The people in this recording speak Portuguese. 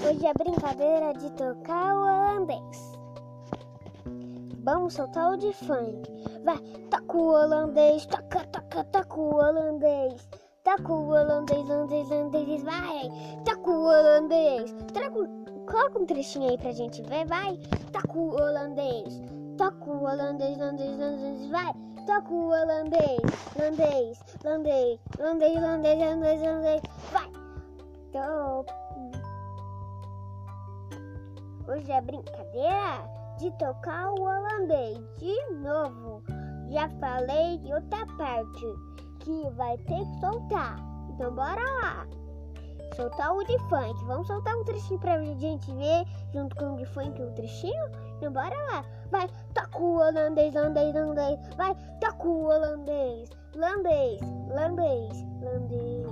Hoje é brincadeira de tocar o holandês. Vamos soltar o de funk. Vai, toca o holandês, toca, toca, toca o holandês. Toca o holandês, holandês, holandês, vai. Toca o holandês. Traga, coloca um trechinho aí pra gente ver, vai. Toca o holandês. Toca o holandês, holandês, holandês, vai. Toca o holandês, holandês, holandês, holandês, holandês, holandês, holandês, vai. Hoje é brincadeira de tocar o holandês de novo. Já falei de outra parte que vai ter que soltar. Então bora lá. Soltar o de funk. Vamos soltar um trechinho pra gente ver junto com o de funk um trechinho? Então bora lá. Vai, toca o holandês, holandês, holandês. Vai, toca o holandês. Holandês, holandês, holandês.